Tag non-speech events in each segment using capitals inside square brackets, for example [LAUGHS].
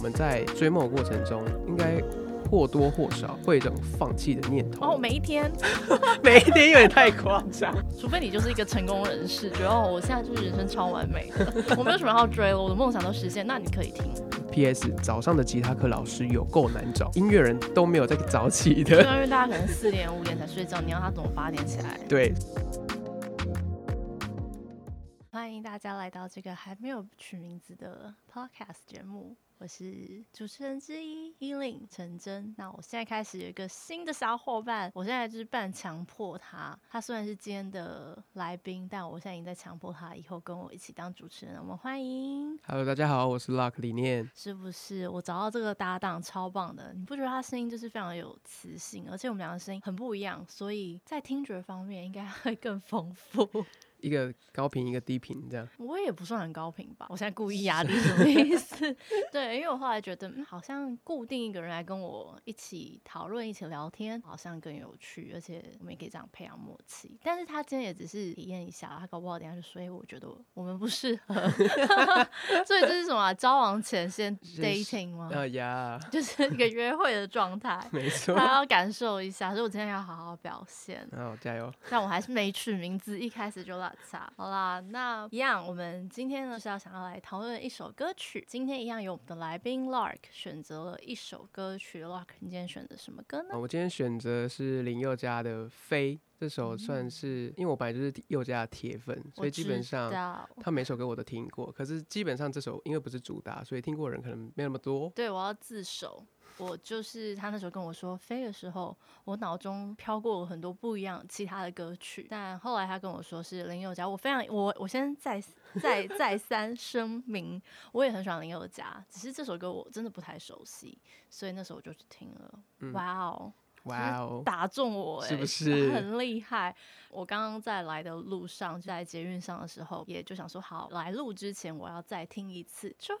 们在追梦的过程中，应该或多或少会有一种放弃的念头。哦，每一天，[LAUGHS] 每一天有点太夸张。[LAUGHS] 除非你就是一个成功人士，觉得哦，我现在就是人生超完美的，[LAUGHS] 我没有什么要追了，我的梦想都实现，那你可以听。P.S. 早上的吉他课老师有够难找，音乐人都没有在早起的。啊，因为大家可能四点五点才睡觉，你要他怎么八点起来？对，欢迎大家来到这个还没有取名字的 podcast 节目，我是主持人之一依令陈真。那我现在开始有一个新的小伙伴，我现在就是半强迫他。他虽然是今天的来宾，但我现在已经在强迫他以后跟我一起当主持人了。我们欢迎，Hello，大家好，我是 Luck 李念。是不是？我找到这个搭档超棒的，你不觉得他声音就是非常有磁性，而且我们两个声音很不一样，所以在听觉方面应该会更丰富。一个高频，一个低频，这样。我也不算很高频吧，我现在故意 [LAUGHS] 压低什么意思？对，因为我后来觉得，嗯，好像固定一个人来跟我一起讨论、一起聊天，好像更有趣，而且我们也可以这样培养默契。但是他今天也只是体验一下，他搞不好等一下就说，哎，我觉得我们不适合，[LAUGHS] [LAUGHS] 所以这是什么啊、交往前先 dating 吗？啊呀，就是一个约会的状态。没错。他要感受一下，所以我今天要好好表现。好，加油。但我还是没取名字，一开始就好啦，那一样，我们今天呢是要想要来讨论一首歌曲。今天一样有我们的来宾 Lark 选择了一首歌曲。Lark，你今天选择什么歌呢啊？我今天选择是林宥嘉的《飞》，这首算是，因为我本来就是宥嘉的铁粉，所以基本上他每首歌我都听过。可是基本上这首因为不是主打，所以听过的人可能没那么多。对我要自首。我就是他那时候跟我说飞的时候，我脑中飘过很多不一样其他的歌曲，但后来他跟我说是林宥嘉，我非常我我先再再再三声明，我也很喜欢林宥嘉，只是这首歌我真的不太熟悉，所以那时候我就去听了。嗯哇哦，哇哦，打中我、欸，是不是 [LAUGHS] 很厉害？我刚刚在来的路上，在捷运上的时候，也就想说，好，来录之前我要再听一次，就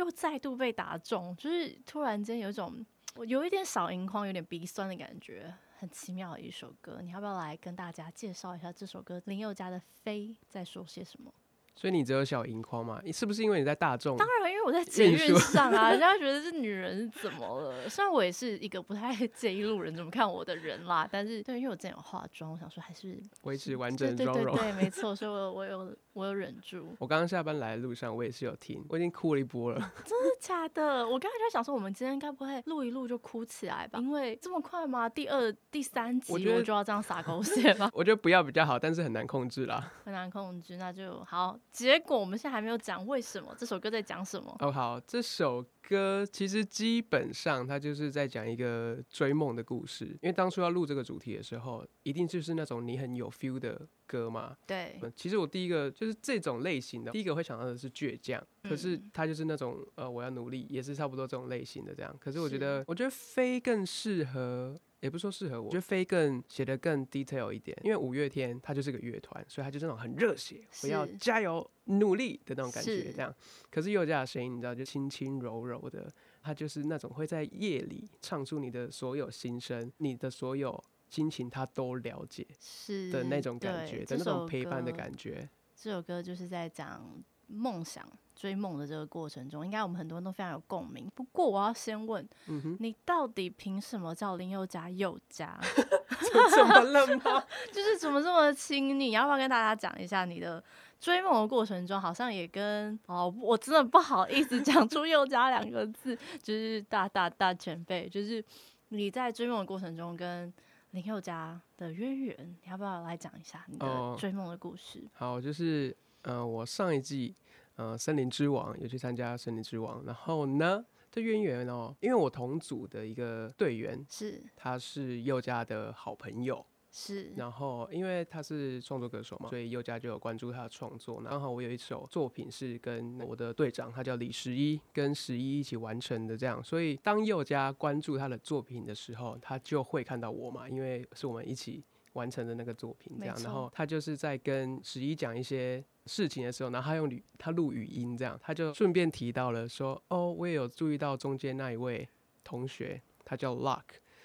又再度被打中，就是突然间有一种我有一点小盈眶，有点鼻酸的感觉。很奇妙的一首歌，你要不要来跟大家介绍一下这首歌林宥嘉的《飞》在说些什么？所以你只有小荧光嘛？你是不是因为你在大众？当然，因为我在捷运上啊，人家觉得这女人是怎么了？虽然我也是一个不太介意路人怎么看我的人啦，但是对，因为我之前有化妆，我想说还是维持完对对整的妆容。对对，没 [LAUGHS] 错，所以我我有我有忍住。[LAUGHS] 我刚刚下班来的路上，我也是有听，我已经哭了一波了。真的 [LAUGHS] 假的？我刚才就在想说，我们今天该不会录一录就哭起来吧？因为这么快吗？第二、第三集我就要这样撒狗血吗？我觉得不要比较好，但是很难控制啦。很难控制，那就好。结果我们现在还没有讲为什么这首歌在讲什么。哦，好，这首歌其实基本上它就是在讲一个追梦的故事。因为当初要录这个主题的时候，一定就是那种你很有 feel 的歌嘛。对，呃其实我第一个就是这种类型的，第一个会想到的是倔强，可是嗯它就是那种呃我要努力，也是差不多这种类型的这样。可是我觉得，我觉得飞更适合。也不是说适合我，我觉得飞更写的更 detail 一点，因为五月天他就是个乐团，所以他就是那种很热血，我要加油努力的那种感觉，这样。可是宥嘉的声音，你知道，就轻轻柔柔的，他就是那种会在夜里唱出你的所有心声，你的所有心情，他都了解是的那种感觉，的那种陪伴的感觉。这首歌就是在讲梦想、追梦的这个过程中，应该我们很多人都非常有共鸣。不过我要先问，嗯，你到底凭什么叫林宥嘉宥嘉？怎 [LAUGHS] 怎么了吗？[LAUGHS] 就是怎么这么亲昵？要不要跟大家讲一下你的追梦的过程中，好像也跟哦，我真的不好意思讲出宥嘉两个字，就是大大大前辈，就是你在追梦的过程中跟林宥嘉的渊源，你要不要来讲一下你哦的追梦的故事？好，就是呃，我上一季呃《森林之王》有去参加《森林之王》，然后呢，这渊源哦，因为我同组的一个队员，是他是佑嘉的好朋友，是，然后因为他是创作歌手嘛，所以佑嘉就有关注他的创作。刚好我有一首作品是跟我的队长，他叫李十一，跟十一一起完成的，这样。所以当佑嘉关注他的作品的时候，他就会看到我嘛，因为是我们一起完成的那个作品，这样。然后他就是在跟十一讲一些事情的时候，然后他用语他录语音，这样，他就顺便提到了说，哦，我也有注意到中间那一位同学，他叫 Luck，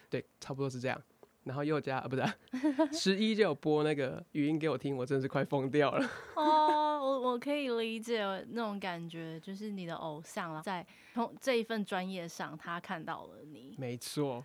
对，差不多是这样。然后又加啊不是啊 [LAUGHS] 十一就有播那个语音给我听，我真的是快疯掉了。哦，我我可以理解那种感觉，就是你的偶像啦，在从这一份专业上，他看到了你。没错，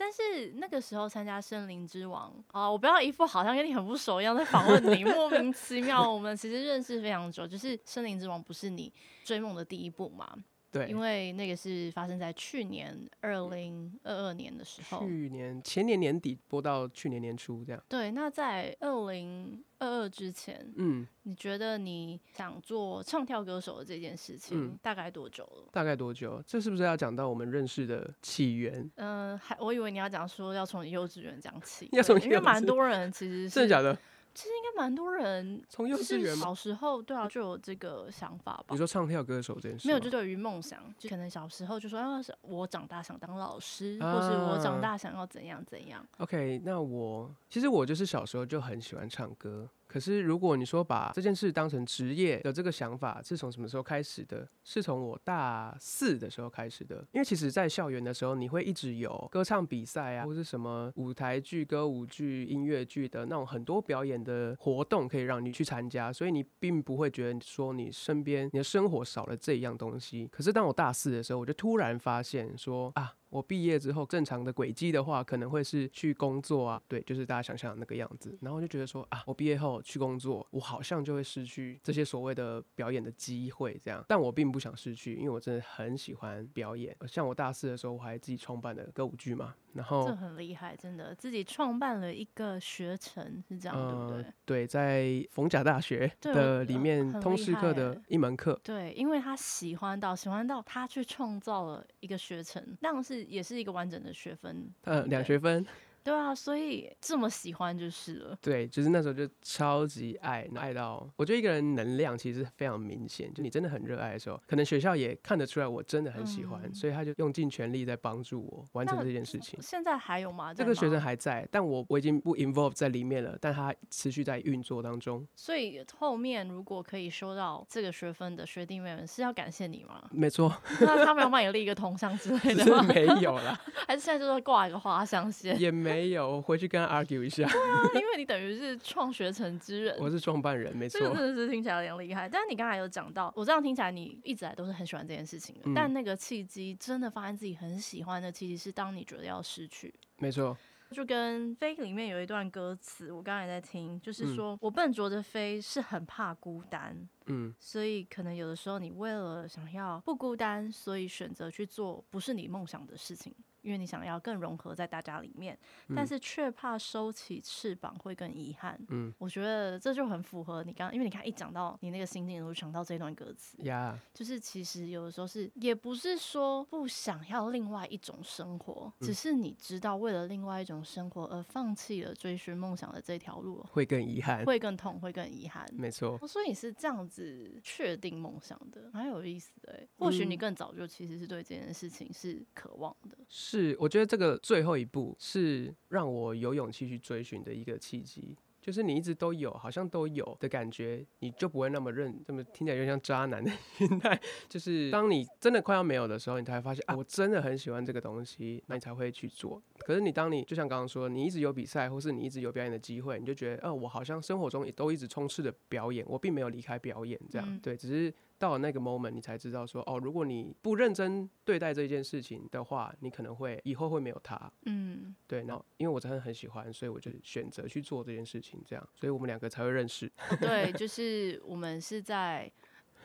但是那个时候参加《森林之王》啊，我不要一副好像跟你很不熟一样在访问你，[LAUGHS] 莫名其妙。我们其实认识非常久，就是《森林之王》不是你追梦的第一步嘛？对，因为那个是发生在去年二零二二年的时候，去年前年年底播到去年年初这样。对，那在二零二二之前，嗯，你觉得你想做唱跳歌手的这件事情，大概多久了？大概多久？这是不是要讲到我们认识的起源？嗯，还我以为你要讲说要从幼稚园讲起，要从因为蛮多人其实是真的假的。其实应该蛮多人从幼稚园小时候对啊就有这个想法吧。你说唱跳歌手这件事，没有就对于梦想，就可能小时候就说，啊我长大想当老师，或是我长大想要怎样怎样。OK，那我其实我就是小时候就很喜欢唱歌。可是，如果你说把这件事当成职业的这个想法，是从什么时候开始的？是从我大四的时候开始的。因为其实，在校园的时候，你会一直有歌唱比赛啊，或是什么舞台剧、歌舞剧、音乐剧的那种很多表演的活动可以让你去参加，所以你并不会觉得说你身边你的生活少了这一样东西。可是，当我大四的时候，我就突然发现说啊。我毕业之后，正常的轨迹的话，可能会是去工作啊，对，就是大家想象的那个样子。然后就觉得说啊，我毕业后去工作，我好像就会失去这些所谓的表演的机会，这样。但我并不想失去，因为我真的很喜欢表演。像我大四的时候，我还自己创办了歌舞剧嘛。然后这很厉害，真的自己创办了一个学程，是这样对不对？对，在逢甲大学的里面通识课的一门课。对，因为他喜欢到喜欢到他去创造了一个学程，那样是也是一个完整的学分。呃，两学分。对啊，所以这么喜欢就是了。对，就是那时候就超级爱，爱到我觉得一个人能量其实非常明显。就你真的很热爱的时候，可能学校也看得出来我真的很喜欢，所以他就用尽全力在帮助我完成这件事情。现在还有吗？这个学生还在，但我我已经不 involve 在里面了，但他持续在运作当中。所以后面如果可以收到这个学分的学弟妹们是要感谢你吗？[LAUGHS] 没错。那他们有帮你立一个铜像之类的吗？没有啦，[LAUGHS] 还是现在就是挂一个花香线？也没。没有，回去跟他 argue 一下。对啊，因为你等于是创学城之人，[LAUGHS] 我是创办人，没错。这个真的是听起来有点厉害。但是你刚才有讲到，我这样听起来你一直来都是很喜欢这件事情的。但那个契机真的发现自己很喜欢的契机是当你觉得要失去。没错。就跟飞里面有一段歌词，我刚才在听，就是说我笨拙的飞是很怕孤单，嗯，所以可能有的时候你为了想要不孤单，所以选择去做不是你梦想的事情。因为你想要更融合在大家里面，但是却怕收起翅膀会更遗憾。嗯，我觉得这就很符合你刚，因为你看一讲到你那个心境，我就想到这段歌词。呀，就是其实有的时候是，也不是说不想要另外一种生活，只是你知道为了另外一种生活而放弃了追寻梦想的这条路，会更遗憾，会更痛，会更遗憾。没错。所以你是这样子确定梦想的，蛮有意思的。或许你更早就其实是对这件事情是渴望的。是。是，我觉得这个最后一步是让我有勇气去追寻的一个契机。就是你一直都有，好像都有的感觉，你就不会那么认，这么听起来有点像渣男的 [LAUGHS] 心态。就是当你真的快要没有的时候，你才会发现啊，我真的很喜欢这个东西，那你才会去做。可是你当你就像刚刚说，你一直有比赛，或是你一直有表演的机会，你就觉得，呃，我好像生活中也都一直充斥着表演，我并没有离开表演，这样对，只是。到了那个 moment，你才知道说哦，如果你不认真对待这件事情的话，你可能会以后会没有他。嗯，对。然后因为我真的很喜欢，所以我就选择去做这件事情，这样，所以我们两个才会认识。对，就是我们是在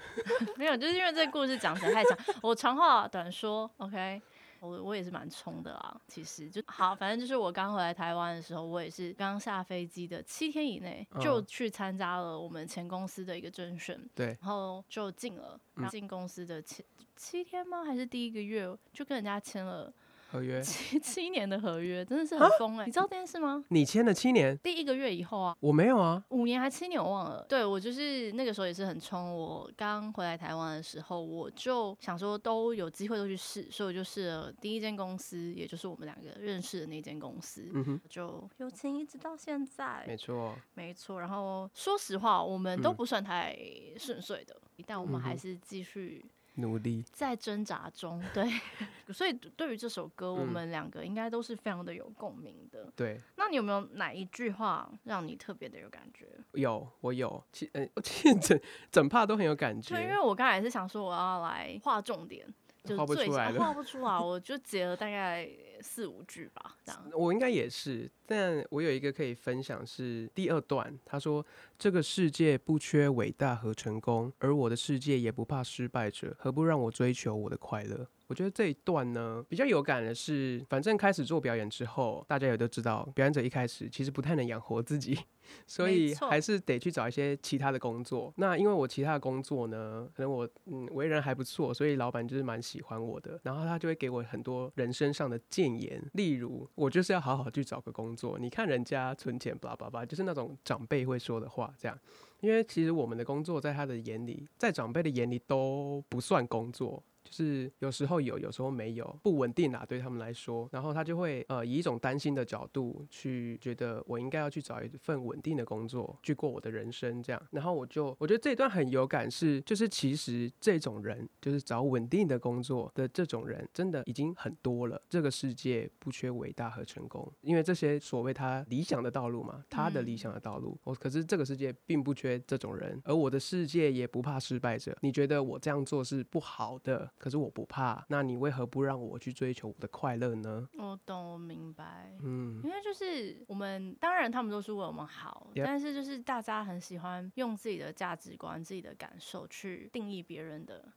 [LAUGHS] 没有，就是因为这个故事讲起来太长，我长话短说，OK。我我也是蛮冲的啊，其实就好，反正就是我刚回来台湾的时候，我也是刚下飞机的七天以内就去参加了我们前公司的一个甄选，对，然后就进了，进公司的七七天吗？还是第一个月就跟人家签了。合约。七 [LAUGHS] 七年的合约真的是很疯哎，你知道这件事吗？你签了七年，第一个月以后啊，我没有啊，五年还七年我忘了。对我就是那个时候也是很冲，我刚回来台湾的时候，我就想说都有机会都去试，所以我就试了第一间公司，也就是我们两个认识的那间公司，嗯，就友情一直到现在，没错，没错。然后说实话，我们都不算太顺遂的，但我们还是继续。努力。在挣扎中，对，[LAUGHS] 所以对于这首歌，我嗯们两个应该都是非常的有共鸣的。对，那你有没有哪一句话让你特别的有感觉？有我有，其呃，其实整 [LAUGHS] 整怕都很有感觉对，因。为我刚才也是想说我要来画重点，就画不出来了画不出来，我就截了大概四五句吧，这样。我应该也是，但我有一个可以分享是第二段，他说：“这个世界不缺伟大和成功，而我的世界也不怕失败者，何不让我追求我的快乐？”我觉得这一段呢比较有感的是，反正开始做表演之后，大家也都知道，表演者一开始其实不太能养活自己，[LAUGHS] 所以还是得去找一些其他的工作。那因为我其他的工作呢，可能我嗯为人还不错，所以老板就是蛮喜欢我的，然后他就会给我很多人生上的谏言，例如我就是要好好去找个工作。你看人家存钱，巴拉巴拉，就是那种长辈会说的话，这样。因为其实我们的工作在他的眼里，在长辈的眼里都不算工作，就是有时候有，有时候没有，不稳定啊，对他们来说。然后他就会呃以一种担心的角度去觉得我应该要去找一份稳定的工作，去过我的人生这样。然后我就我觉得这一段很有感是，就是其实这种人就是找稳定的工作的这种人，真的已经很多了。这个世界不缺伟大和成功，因为这些所谓他理想的道路嘛，他的理想的道路。我可是这个世界并不缺这种人，而我的世界也不怕失败者。你觉得我这样做是不好的，可是我不怕，那你为何不让我去追求我的快乐呢？我懂，我明白。嗯，因为就是我们，当然他们都是为我们好但是就是大家很喜欢用自己的价值观、自己的感受去定义别人的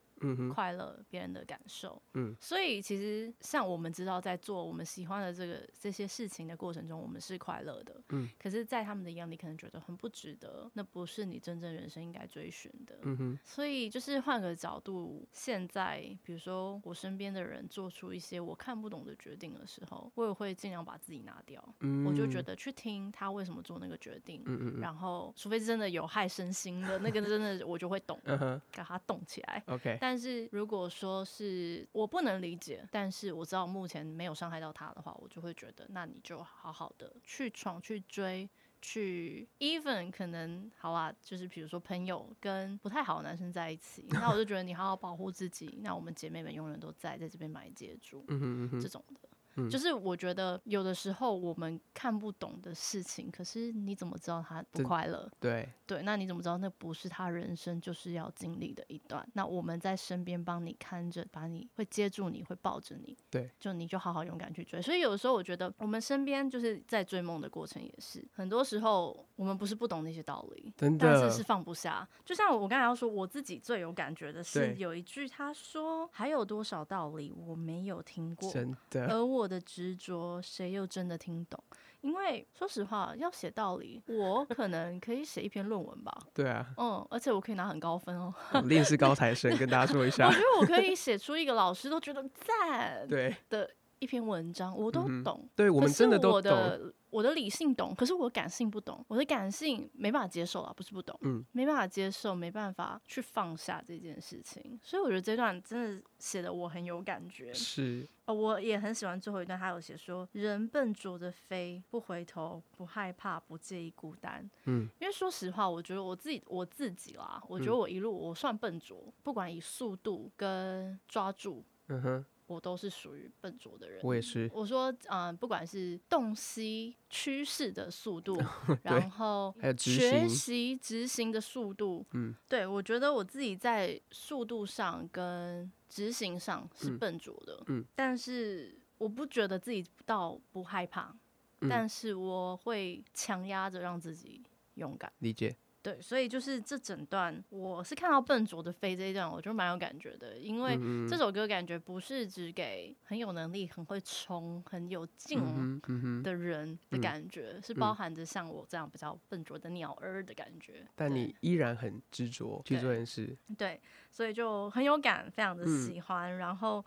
快乐、别人的感受。嗯，所以其实像我们知道，在做我们喜欢的这个这些事情的过程中，我们是快乐的。嗯，可是，在他们的眼里，可能觉得很不值得，那不是你真正人生应该追寻的。嗯哼，所以就是换个角度，现在比如说我身边的人做出一些我看不懂的决定的时候，我也会尽量把自己拿掉。嗯，我就觉，得去听他为什么做那个决定，嗯嗯嗯，然后除非是真的有害身心的那个，真的我就会懂，[LAUGHS] 嗯哼给他动起来。，OK，但是如果说是我不能理解，但是我知道目前没有伤害到他的话，我就会觉得，那你就好好的去闯、去追、去 even 可能好啊，就是比如说朋友跟不太好的男生在一起，那我就觉得你好好保护自己，那我们姐妹们永远都在，在这边买接 [LAUGHS] 住。嗯哼嗯哼，这种的。嗯就是我觉得有的时候我们看不懂的事情，可是你怎么知道他不快乐？对，对，那你怎么知道那不是他人生就是要经历的一段？那我们在身边帮你看着，把你会接住你，会抱着你，对，就你就好好勇敢去追。所以有的时候我觉得我们身边就是在追梦的过程也是，很多时候我们不是不懂那些道理，但是是放不下。就像我刚才要说，我自己最有感觉的是有一句他说：“还有多少道理我没有听过？”真的，而我的执着，谁又真的听懂？因为说实话，要写道理，我可能可以写一篇论文吧，对啊，嗯，而且我可以拿很高分哦。我另是高材生，跟大家说一下我下觉，得我可以写出一个老师都觉得赞对，的一篇文章，我都懂。对我们可是我真的都懂，的我的理性懂，可是我感性不懂。我的感性没办法接受啊，不是不懂，嗯，没办法接受，没办法去放下这件事情。所以我觉得这段真的写的我很有感觉。是，哦，我也很喜欢最后一段，他有写说：“人笨拙的飞，不回头，不害怕，不介意孤单。”嗯，因为说实话，我觉得我自己我自己啦，我觉得嗯我一路我算笨拙，不管以速度跟抓住，嗯哼，我都是属于笨拙的人。我也是，我说，嗯、不管是洞悉趋势的速度，[LAUGHS] 然后学，习执行的速度，嗯，对我觉得我自己在速度上跟执行上是嗯笨拙的，嗯，但是我不觉得自己到不害怕，嗯但是我会强压着让自己勇敢。理解，对，所以就是这整段，我是看到笨拙的飞这一段，我就蛮有感觉的，因为嗯这首歌感觉不是只给很有能力、很会冲、很有劲的人的嗯。感觉，是包含着像我这样比较笨拙的鸟儿的感觉。但你依然很执着去做对这件事，对，所以就很有感，非常的嗯。喜欢。然后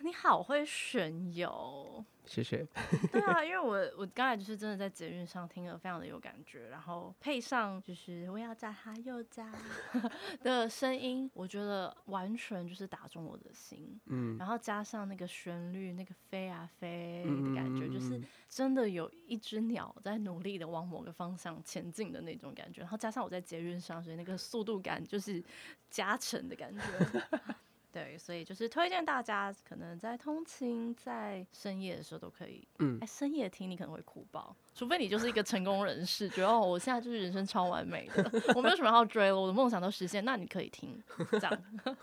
你好会选油，谢谢，[LAUGHS] 对啊，因为我我刚才就是真的在捷运上听了，非常的有感觉，然后配上就是我要炸他又炸 [LAUGHS] 的声音，我觉得完全就是打中我的心。嗯，然后加上那个旋律，那个飞啊飞的嗯感觉，就是真的有一只鸟在努力的往某个方向前进的那种感觉。然后加上我在捷运上，所以那个速度感就是加成的感觉。[LAUGHS] 对，所以就是推荐大家，可能在通勤、在深夜的时候都可以。嗯哎，深夜听你可能会哭爆，除非你就是一个成功人士，觉得哦，我现在就是人生超完美的，我没有什么要追了，我的梦想都实现，那你可以听这样。[LAUGHS]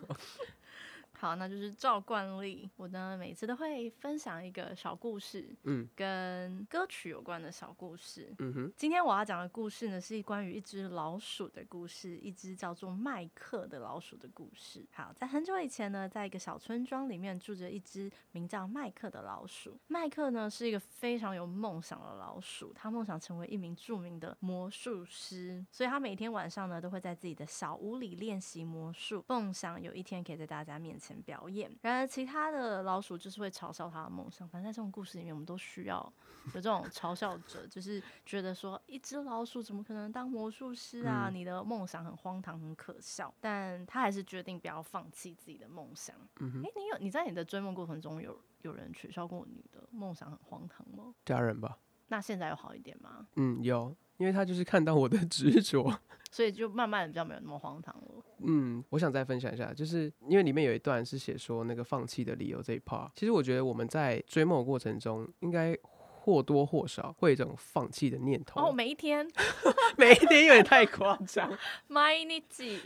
好，那就是照惯例，我呢每次都会分享一个小故事，嗯跟歌曲有关的小故事。嗯哼，今天我要讲的故事呢，是关于一只老鼠的故事，一只叫做麦克的老鼠的故事。好，在很久以前呢，在一个小村庄里面住着一只名叫麦克的老鼠。麦克呢是一个非常有梦想的老鼠，他梦想成为一名著名的魔术师，所以他每天晚上呢都会在自己的小屋里练习魔术，梦想有一天可以在大家面前表演。然而，其他的老鼠就是会嘲笑他的梦想。反正在这种故事里面，我们都需要有这种嘲笑者，就是觉得说，一只老鼠怎么可能当魔术师啊？嗯你的梦想很荒唐，很可笑。但他还是决定不要放弃自己的梦想。嗯哼诶，你有你在你的追梦过程中有有人取笑过你的梦想很荒唐吗？家人吧，那现在有好一点吗？嗯，有，因为他就是看到我的 [LAUGHS] 执着。所以就慢慢的比较没有那么荒唐了。嗯，我想再分享一下，就是因为里面有一段是写说那个放弃的理由这一 part。其实我觉得我们在追梦的过程中，应该或多或少会有一种放弃的念头。哦，每一天 [LAUGHS] 每一天有点太夸张。[LAUGHS] 毎日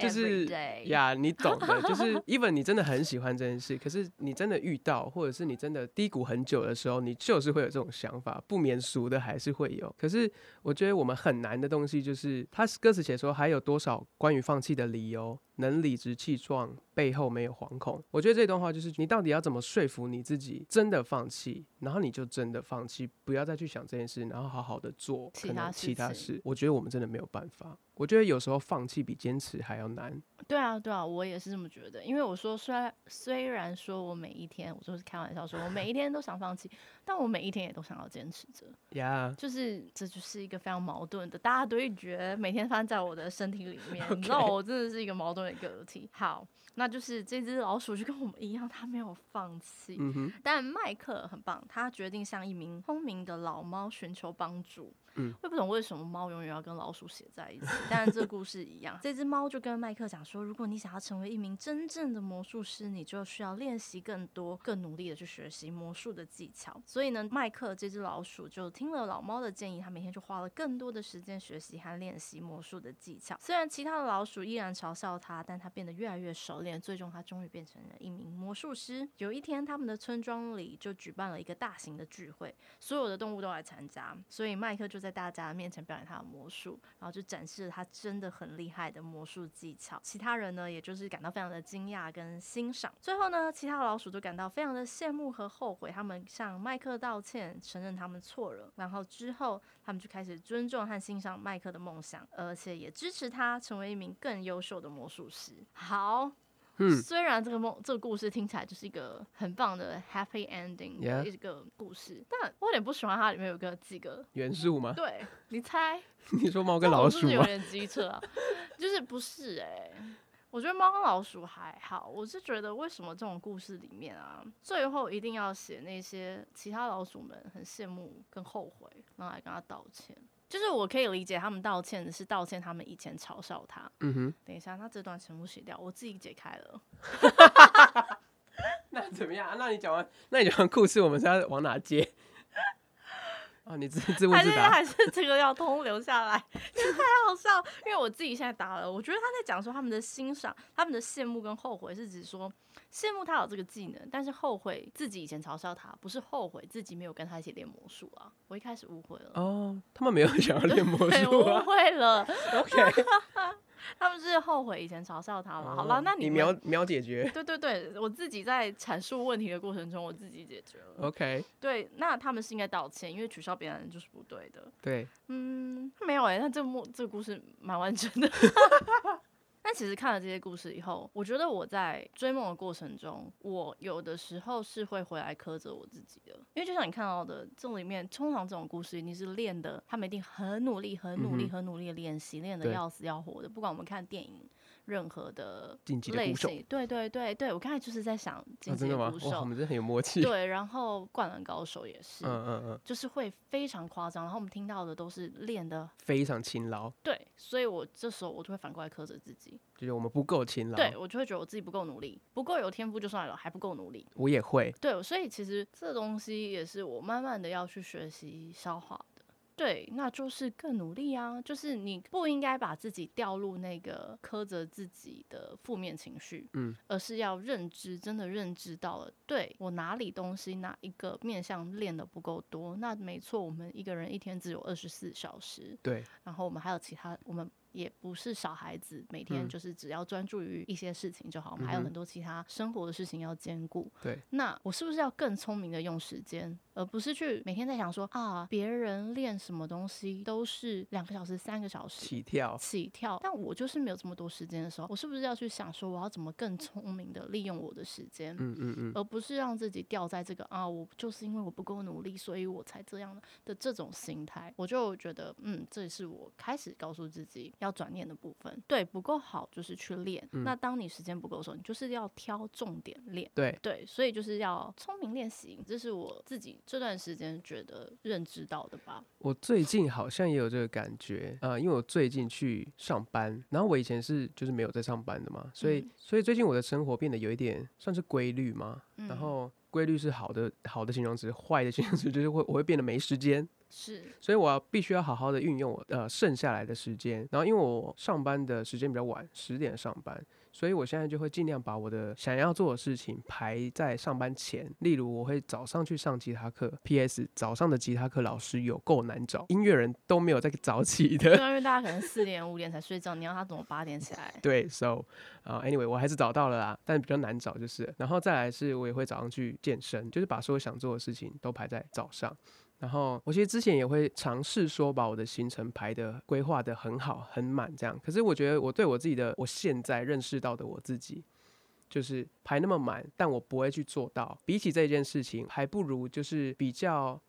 就是呀，呀，你懂的，就是 [LAUGHS] even 你真的很喜欢这件事，可是你真的遇到，或者是你真的低谷很久的时候，你就是会有这种想法，不免俗的还是会有。可是我觉得我们很难的东西就是，他歌词写说还有多少关于放弃的理由，能理直气壮，背后没有惶恐。我觉得这段话就是你到底要怎么说服你自己真的放弃，然后你就真的放弃，不要再去想这件事，然后好好的做其他其他事。我觉得我们真的没有办法。我觉得有时候放弃比坚持还要难。对啊，对啊，我也是这么觉得。因为我说，虽然虽然说我每一天，我就是开玩笑说，我每一天都想放弃，[LAUGHS] 但我每一天也都想要坚持着。呀、就是这就是一个非常矛盾的大对决，每天发生在我的身体里面。[LAUGHS] 你知道，我真的是一个矛盾的个体。好，那就是这只老鼠就跟我们一样，它没有放弃。但迈克很棒，他决定向一名聪明的老猫寻求帮助。嗯我也不懂为什么猫永远要跟老鼠写在一起，但是这故事一样，[LAUGHS] 这只猫就跟麦克讲说，如果你想要成为一名真正的魔术师，你就需要练习更多、更努力的去学习魔术的技巧。所以呢，麦克这只老鼠就听了老猫的建议，他每天就花了更多的时间学习和练习魔术的技巧。虽然其他的老鼠依然嘲笑他，但他变得越来越熟练，最终他终于变成了一名魔术师。有一天，他们的村庄里就举办了一个大型的聚会，所有的动物都来参加，所以麦克就在大家面前表演他的魔术，然后就展示了他真的很厉害的魔术技巧。其他人呢，也就是感到非常的惊讶跟欣赏。最后呢，其他老鼠都感到非常的羡慕和后悔，他们向麦克道歉，承认他们错了。然后之后，他们就开始尊重和欣赏麦克的梦想，而且也支持他成为一名更优秀的魔术师。好。嗯虽然这个梦这个故事听起来就是一个很棒的 happy ending 的一个故事但我有点不喜欢它里面有个几个，元素吗？对你猜，[LAUGHS] 你说猫跟老鼠吗？是不是有点机车啊？就是不是哎、我觉得猫跟老鼠还好，我是觉得为什么这种故事里面啊，最后一定要写那些其他老鼠们很羡慕跟后悔，然后来跟他道歉。就是我可以理解他们道歉的是道歉他们以前嘲笑他。嗯哼，等一下，那这段全部写掉，我自己解开了。[LAUGHS] 那怎么样？那你讲完，那你讲完故事，我们是要往哪接？哦，你自自问还是自答。还是这个要通留下来，[LAUGHS] 太好笑。因为我自己现在答了，我觉得他在讲说他们的欣赏、他们的羡慕跟后悔，是指说羡慕他有这个技能，但是后悔自己以前嘲笑他，不是后悔自己没有跟他一起练魔术啊。我一开始误会了，哦，他们没有想要练魔术啊。会了，[LAUGHS] OK，他们是后悔以前嘲笑他了。好哦了，那你们秒秒解决。对对对，我自己在阐述问题的过程中，我自己解决了。OK，对，那他们是应该道歉，因为取笑别人就是不对的。对，嗯，没有哎、那这幕这个故事蛮完整的。[LAUGHS] 但其实看了这些故事以后，我觉得我在追梦的过程中，我有的时候是会回来苛责我自己的，因为就像你看到的，这里面通常这种故事一定是练的，他们一定很努力、很努力、很努力的练习，练的要死要活的。不管我们看电影。任何的竞技手型。对对对对，我刚才就是在想真的我们真的很有默契。对，然后灌篮高手也是，嗯嗯嗯，就是会非常夸张，然后我们听到的都是练的非常勤劳，对，所以我这时候我就会反过来苛责自己，就是我们不够勤劳。对，我就会觉得我自己不够努力，不够有天赋就算了，还不够努力。我也会。对，所以其实这东西也是我慢慢的要去学习消化的。对，那就是更努力啊！就是你不应该把自己掉入那个苛责自己的负面情绪，嗯，而是要认知，真的认知到了，对我哪里东西哪一个面向练的不够多，那没错，我们一个人一天只有二十四小时，对，然后我们还有其他，我们也不是小孩子，每天嗯就是只要专注于一些事情就好，我们还有很多其他生活的事情要兼顾。对，那我是不是要更聪明的用时间，而不是去每天在想说啊，别人练什么东西都是两个小时、三个小时。起跳。起跳，但我就是没有这么多时间的时候，我是不是要去想说，我要怎么更聪明的利用我的时间？嗯嗯嗯，而不是让自己掉在这个啊，我就是因为我不够努力，所以我才这样的这种心态，我就觉得，嗯，这也是我开始告诉自己要转念的部分。对，不够好就是去练。嗯那当你时间不够的时候，你就是要挑重点练。对，对，所以就是要聪明练习，这是我自己这段时间觉得认知到的吧。我最近好像也有这个感觉，呃，因为我最近去上班，然后我以前是就是没有在上班的嘛，所以、嗯所以最近我的生活变得有一点算是规律嘛，嗯然后规律是好的好的形容词，坏的形容词就是会我会变得没时间，是，所以我要必须要好好的运用我呃剩下来的时间，然后因为我上班的时间比较晚，十点上班。所以我现在就会尽量把我的想要做的事情排在上班前，例如我会早上去上吉他课。P.S. 早上的吉他课老师有够难找，音乐人都没有在早起的。[LAUGHS] 因为大家可能四点五点才睡觉，你让他怎么八点起来？[LAUGHS] 对，so 啊、a n y w a y 我还是找到了啦，但比较难找就是。然后再来是我也会早上去健身，就是把所有想做的事情都排在早上。然后我其实之前也会尝试说把我的行程排的规划的很好很满这样，可是我觉得我对我自己的我现在认识到的我自己，就是排那么满，但我不会去做到。比起这件事情，还不如就是比较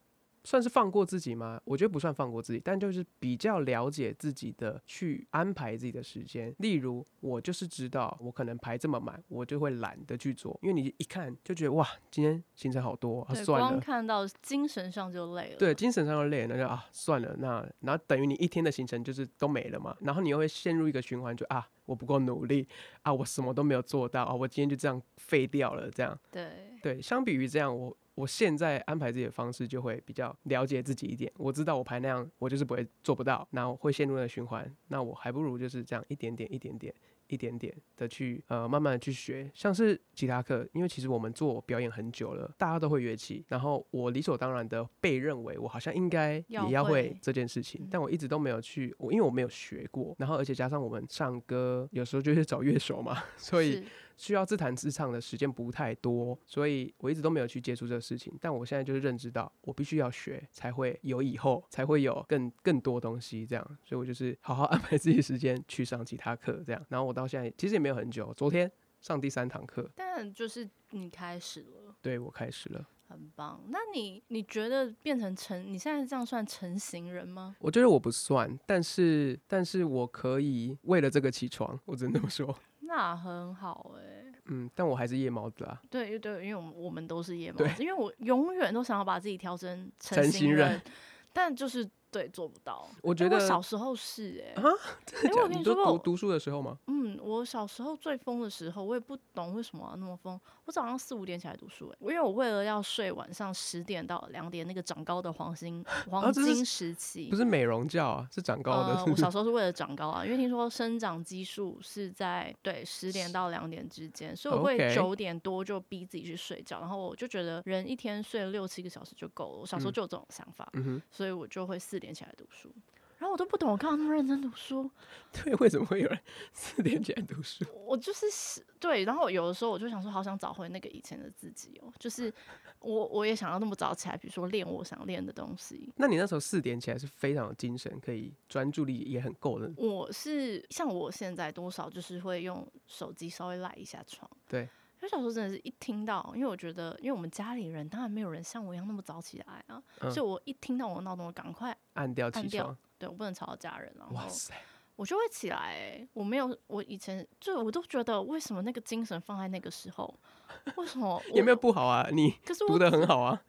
算是放过自己吗？我觉得不算放过自己，但就是比较了解自己的去安排自己的时间。例如，我就是知道我可能排这么满，我就会懒得去做，因为你一看就觉得哇，今天行程好多，啊、对，算了。光看到精神上就累了。对，精神上就累了，那就啊算了，那然后等于你一天的行程就是都没了嘛，然后你又会陷入一个循环，就啊我不够努力啊，我什么都没有做到啊，我今天就这样废掉了，这样对对，相比于这样，我我现在安排自己的方式就会比较了解自己一点，我知道我排那样，我就是不会做不到，然后会陷入那个循环，那我还不如就是这样一点点、一点点、一点点的去呃慢慢的去学，像是吉他课，因为其实我们做表演很久了，大家都会乐器，然后我理所当然的被认为我好像应该也要会会这件事情嗯，但我一直都没有去，我因为我没有学过，然后而且加上我们唱歌有时候就是找乐手嘛，[LAUGHS] 所以。是需要自弹自唱的时间不太多，所以我一直都没有去接触这个事情。但我现在就是认知到，我必须要学，才会有以后，才会有更更多东西这样。所以我就是好好 [LAUGHS] 安排自己时间去上吉他课，这样。然后我到现在其实也没有很久，昨天上第三堂课，但就是你开始了。对我开始了。很棒，那你你觉得变成成，你现在这样算成型人吗？我觉得我不算，但是但是我可以为了这个起床，我只能这么说。那很好哎、嗯，但我还是夜猫子啊。对对，因为我们我们都是夜猫子，因为我永远都想要把自己调成成成型人，[LAUGHS] 但就是对做不到。我觉得哎我小时候是哎、啊真的假的？哎我跟你说过读读书的时候吗？嗯，我小时候最疯的时候，我也不懂为什么要那么疯。我早上四五点起来读书、欸，因为我为了要睡晚上十点到两点那个长高的黄金黄金时期。不是美容觉啊，是长高的。呃，我小时候是为了长高啊，因为听说生长激素是在对十点到两点之间，所以我会九点多就逼自己去睡觉，然后我就觉得人一天睡六七个小时就够了。我小时候嗯就有这种想法，所以我就会四点起来读书。然后我都不懂，我干嘛那么认真读书？[LAUGHS] 对，为什么会有人 [LAUGHS] 四点起来读书？[LAUGHS] 我就是是对，然后有的时候我就想说，好想找回那个以前的自己哦，就是我我也想要那么早起来，比如说练我想练的东西。那你那时候四点起来是非常有精神，可以专注力也很够的。我是像我现在多少就是会用手机稍微赖一下床。对，因为小时候真的是一听到，因为我觉得，因为我们家里人当然没有人像我一样那么早起来啊，嗯所以我一听到我的闹钟，我赶快按掉起按掉床，对我不能吵到家人，然后哇塞，我就会起来、欸。我没有，我以前就我都觉得，为什么那个精神放在那个时候？[LAUGHS] 为什么也没有？不好啊，你可是我读的很好啊。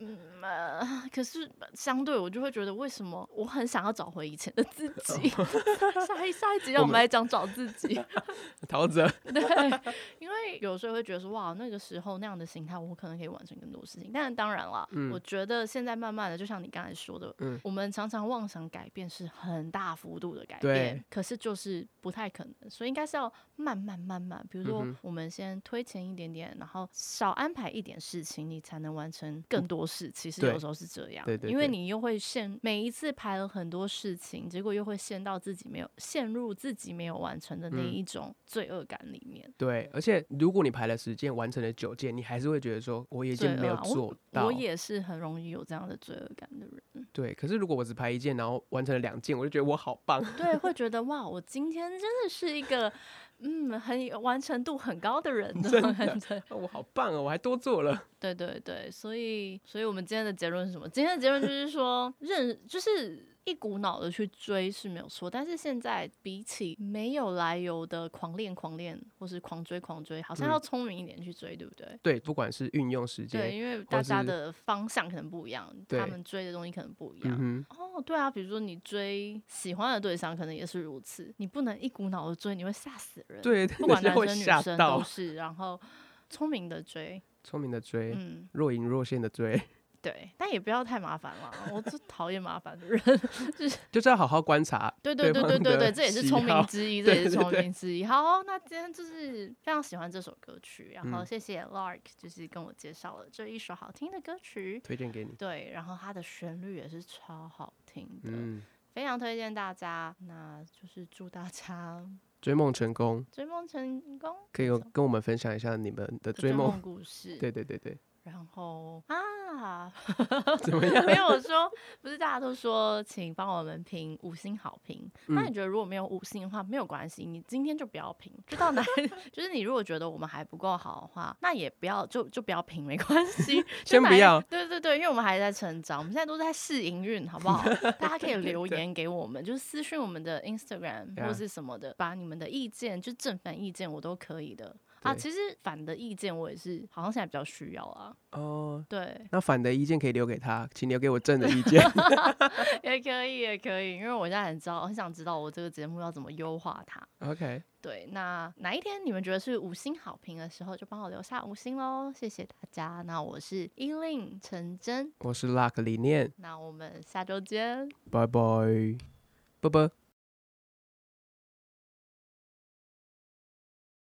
嗯呃，可是相对我就会觉得，为什么我很想要找回以前的自己？[LAUGHS] 下一下一集让我们来讲找自己。陶喆，对，因为有时候会觉得说，哇，那个时候那样的形态，我可能可以完成更多事情。但当然啦，嗯我觉得现在慢慢的，就像你刚才说的，嗯我们常常妄想改变是很大幅度的改对变，可是就是不太可能，所以应该是要慢慢慢慢，比如说我们先推前一点点，然后少安排一点事情，你才能完成更多事。其实有时候是这样，对对因为你又会陷每一次排了很多事情，结果又会陷到自己没有陷入自己没有完成的那嗯一种罪恶感里面。对，而且如果你排了十件，完成了九件，你还是会觉得说，我也一件没有做到。我也是很容易有这样的罪恶感的人，对，可是如果我只排一件，然后完成了两件，我就觉得我好棒。对，会觉得哇，我今天真的是一个嗯很有完成度很高的人呢，真的 [LAUGHS] 我好棒哦，我还多做了。[LAUGHS] 对对对，所以所以我们今天的结论是什么？今天的结论就是说，认就是一股脑的去追是没有错，但是现在比起没有来由的狂练狂练或是狂追狂追，好像嗯要聪明一点去追，对不对？对，不管是运用时间对，因为大家的方向可能不一样，他们追的东西可能不一样。嗯，哦，对啊，比如说你追喜欢的对象，可能也是如此。你不能一股脑的追，你会吓死人。，对，不管男生女生都。是。然后聪明的追，聪明的追，嗯，若隐若现的追，[LAUGHS] 对，但也不要太麻烦了。我最讨厌麻烦的人。就是就是要好好观察。对对对对对对对，这也是聪明之一，[LAUGHS] 这也是聪明之一。好，那今天就是非常喜欢这首歌曲，然后嗯谢谢 Lark，就是跟我介绍了这一首好听的歌曲。推荐给你。对，然后它的旋律也是超好听的。嗯，非常推荐大家，那就是祝大家 [LAUGHS] 追梦成功，追梦成功，可以有跟我们分享一下你们的追梦。故事。对对对对，然后啊，[LAUGHS] 怎么样？没有说，不是大家都说，请帮我们评五星好评。那你嗯觉得如果没有五星的话，没有关系，你今天就不要评，就到哪里，[LAUGHS] 就是你如果觉得我们还不够好的话，那也不要就就不要评，没关系，[LAUGHS] 先不要对对对，因为我们还在成长，我们现在都在试营运，好不好？大家可以留言给我们，就是私讯我们的 Instagram 或是什么的，把你们的意见，就正反意见我都可以的。啊，其实反的意见我也是，好像现在比较需要啊。哦。对，那反的意见可以留给他，请留给我正的意见。[LAUGHS] 也可以，也可以，因为我现在很知道，很想知道我这个节目要怎么优化它。OK，对，那哪一天你们觉得是五星好评的时候，就帮我留下五星喽，谢谢大家。那我是依令陈真，我是 Luck 李念，那我们下周见。拜拜，啵啵。